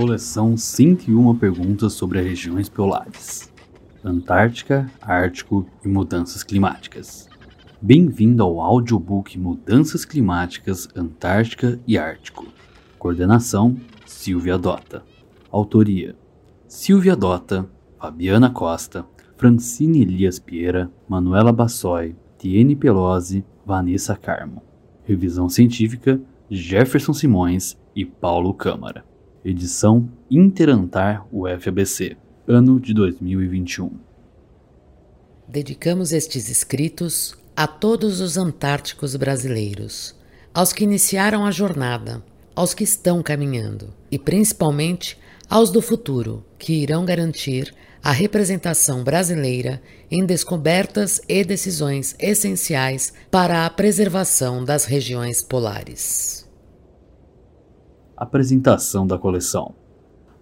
Coleção 101 perguntas sobre as regiões polares. Antártica, Ártico e mudanças climáticas. Bem-vindo ao audiobook Mudanças Climáticas, Antártica e Ártico. Coordenação: Silvia Dota. Autoria: Silvia Dota, Fabiana Costa, Francine Elias Pieira, Manuela Bassoi, Tiene Pelosi, Vanessa Carmo. Revisão científica: Jefferson Simões e Paulo Câmara. Edição Interantar UFABC, ano de 2021. Dedicamos estes escritos a todos os antárticos brasileiros, aos que iniciaram a jornada, aos que estão caminhando e principalmente aos do futuro, que irão garantir a representação brasileira em descobertas e decisões essenciais para a preservação das regiões polares apresentação da coleção.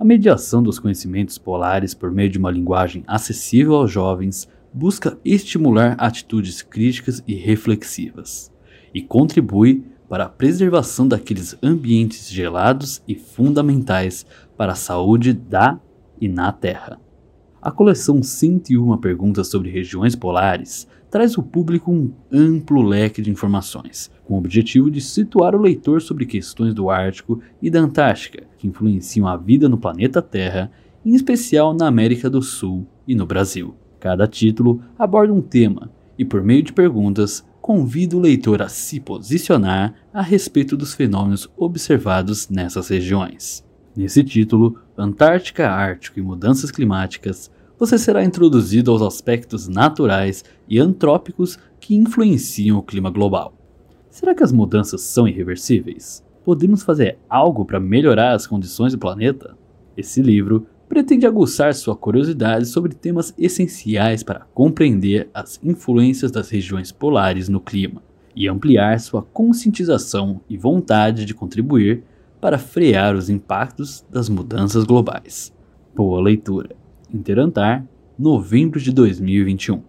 A mediação dos conhecimentos polares por meio de uma linguagem acessível aos jovens busca estimular atitudes críticas e reflexivas, e contribui para a preservação daqueles ambientes gelados e fundamentais para a saúde da e na Terra. A coleção 101 Perguntas sobre Regiões Polares traz ao público um amplo leque de informações, com o objetivo de situar o leitor sobre questões do Ártico e da Antártica que influenciam a vida no planeta Terra, em especial na América do Sul e no Brasil. Cada título aborda um tema e, por meio de perguntas, convida o leitor a se posicionar a respeito dos fenômenos observados nessas regiões. Nesse título, Antártica, Ártico e Mudanças Climáticas, você será introduzido aos aspectos naturais e antrópicos que influenciam o clima global. Será que as mudanças são irreversíveis? Podemos fazer algo para melhorar as condições do planeta? Esse livro pretende aguçar sua curiosidade sobre temas essenciais para compreender as influências das regiões polares no clima e ampliar sua conscientização e vontade de contribuir para frear os impactos das mudanças globais. Boa leitura! Interantar, novembro de 2021.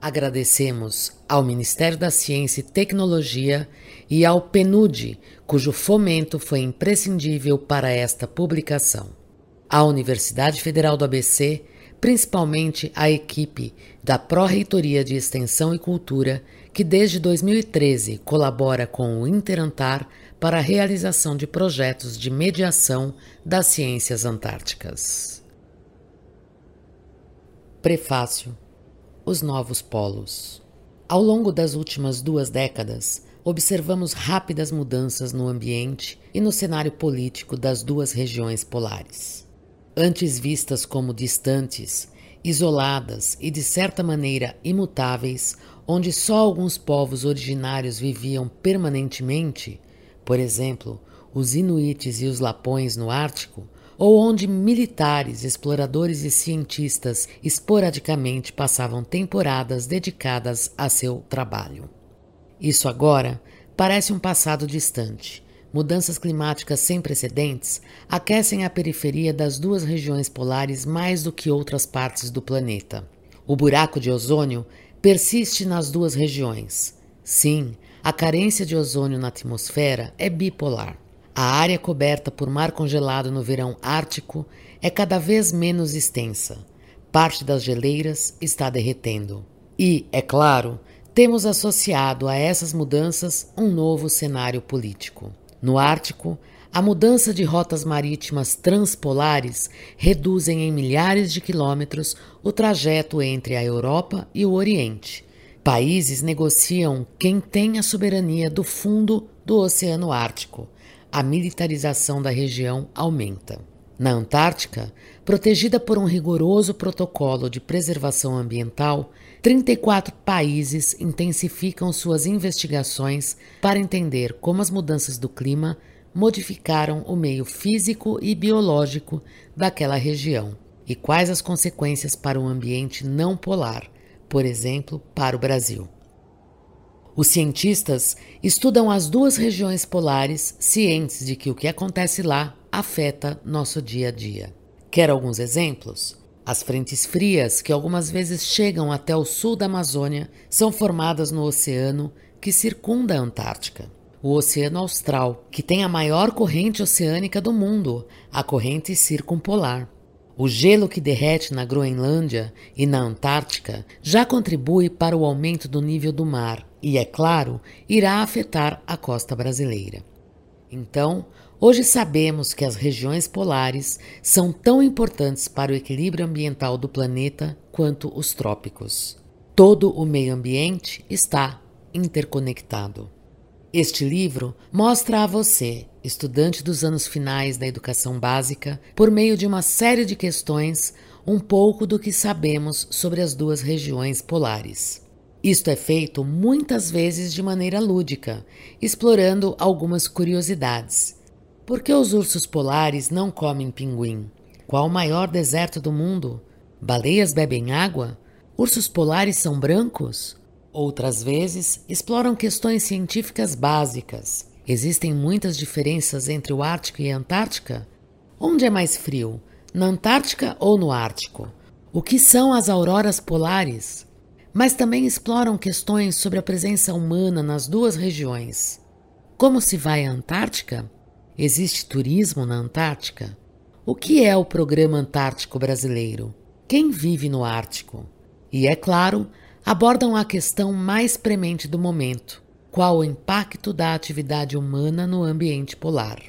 Agradecemos ao Ministério da Ciência e Tecnologia e ao PNUD, cujo fomento foi imprescindível para esta publicação. À Universidade Federal do ABC, principalmente à equipe da Pró-Reitoria de Extensão e Cultura, que desde 2013 colabora com o Interantar para a realização de projetos de mediação das ciências antárticas. Prefácio Os Novos Polos Ao longo das últimas duas décadas, observamos rápidas mudanças no ambiente e no cenário político das duas regiões polares. Antes vistas como distantes, isoladas e de certa maneira imutáveis, onde só alguns povos originários viviam permanentemente, por exemplo, os Inuites e os Lapões no Ártico, ou onde militares, exploradores e cientistas esporadicamente passavam temporadas dedicadas a seu trabalho. Isso agora parece um passado distante. Mudanças climáticas sem precedentes aquecem a periferia das duas regiões polares mais do que outras partes do planeta. O buraco de ozônio persiste nas duas regiões. Sim, a carência de ozônio na atmosfera é bipolar. A área coberta por mar congelado no verão ártico é cada vez menos extensa. Parte das geleiras está derretendo. E, é claro, temos associado a essas mudanças um novo cenário político. No Ártico, a mudança de rotas marítimas transpolares reduzem em milhares de quilômetros o trajeto entre a Europa e o Oriente. Países negociam quem tem a soberania do fundo do Oceano Ártico a militarização da região aumenta. Na Antártica, protegida por um rigoroso protocolo de preservação ambiental, 34 países intensificam suas investigações para entender como as mudanças do clima modificaram o meio físico e biológico daquela região e quais as consequências para o ambiente não polar, por exemplo, para o Brasil. Os cientistas estudam as duas regiões polares, cientes de que o que acontece lá afeta nosso dia a dia. Quer alguns exemplos? As frentes frias, que algumas vezes chegam até o sul da Amazônia, são formadas no oceano que circunda a Antártica. o Oceano Austral, que tem a maior corrente oceânica do mundo, a corrente circumpolar. O gelo que derrete na Groenlândia e na Antártica já contribui para o aumento do nível do mar e, é claro, irá afetar a costa brasileira. Então, hoje sabemos que as regiões polares são tão importantes para o equilíbrio ambiental do planeta quanto os trópicos. Todo o meio ambiente está interconectado. Este livro mostra a você, estudante dos anos finais da educação básica, por meio de uma série de questões, um pouco do que sabemos sobre as duas regiões polares. Isto é feito muitas vezes de maneira lúdica, explorando algumas curiosidades. Por que os ursos polares não comem pinguim? Qual o maior deserto do mundo? Baleias bebem água? Ursos polares são brancos? Outras vezes, exploram questões científicas básicas. Existem muitas diferenças entre o Ártico e a Antártica? Onde é mais frio, na Antártica ou no Ártico? O que são as auroras polares? Mas também exploram questões sobre a presença humana nas duas regiões. Como se vai à Antártica? Existe turismo na Antártica? O que é o Programa Antártico Brasileiro? Quem vive no Ártico? E, é claro, abordam a questão mais premente do momento: qual o impacto da atividade humana no ambiente polar.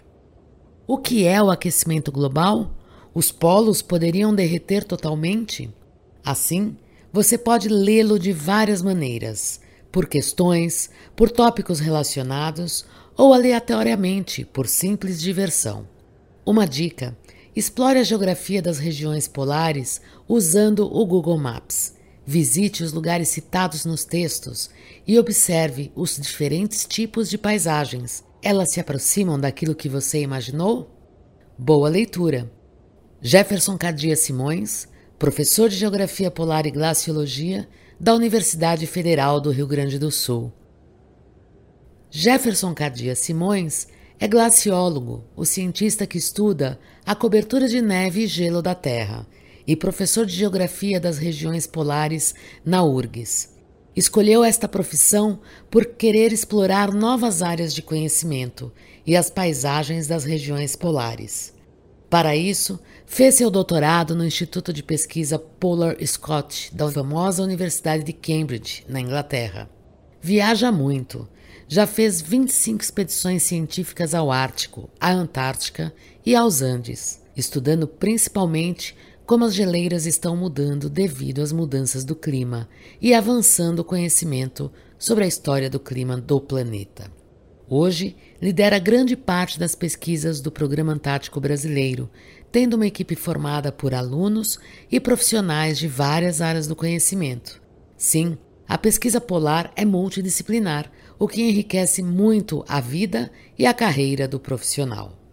O que é o aquecimento global? Os polos poderiam derreter totalmente? Assim, você pode lê-lo de várias maneiras, por questões, por tópicos relacionados ou aleatoriamente, por simples diversão. Uma dica: explore a geografia das regiões polares usando o Google Maps. Visite os lugares citados nos textos e observe os diferentes tipos de paisagens. Elas se aproximam daquilo que você imaginou? Boa leitura! Jefferson Cadia Simões, professor de Geografia Polar e Glaciologia da Universidade Federal do Rio Grande do Sul. Jefferson Cadia Simões é glaciólogo, o cientista que estuda a cobertura de neve e gelo da Terra e professor de Geografia das regiões polares na URGS. Escolheu esta profissão por querer explorar novas áreas de conhecimento e as paisagens das regiões polares. Para isso, fez seu doutorado no Instituto de Pesquisa Polar Scott da famosa Universidade de Cambridge, na Inglaterra. Viaja muito. Já fez 25 expedições científicas ao Ártico, à Antártica e aos Andes, estudando principalmente como as geleiras estão mudando devido às mudanças do clima e avançando o conhecimento sobre a história do clima do planeta. Hoje, lidera grande parte das pesquisas do Programa Antártico Brasileiro, tendo uma equipe formada por alunos e profissionais de várias áreas do conhecimento. Sim, a pesquisa polar é multidisciplinar, o que enriquece muito a vida e a carreira do profissional.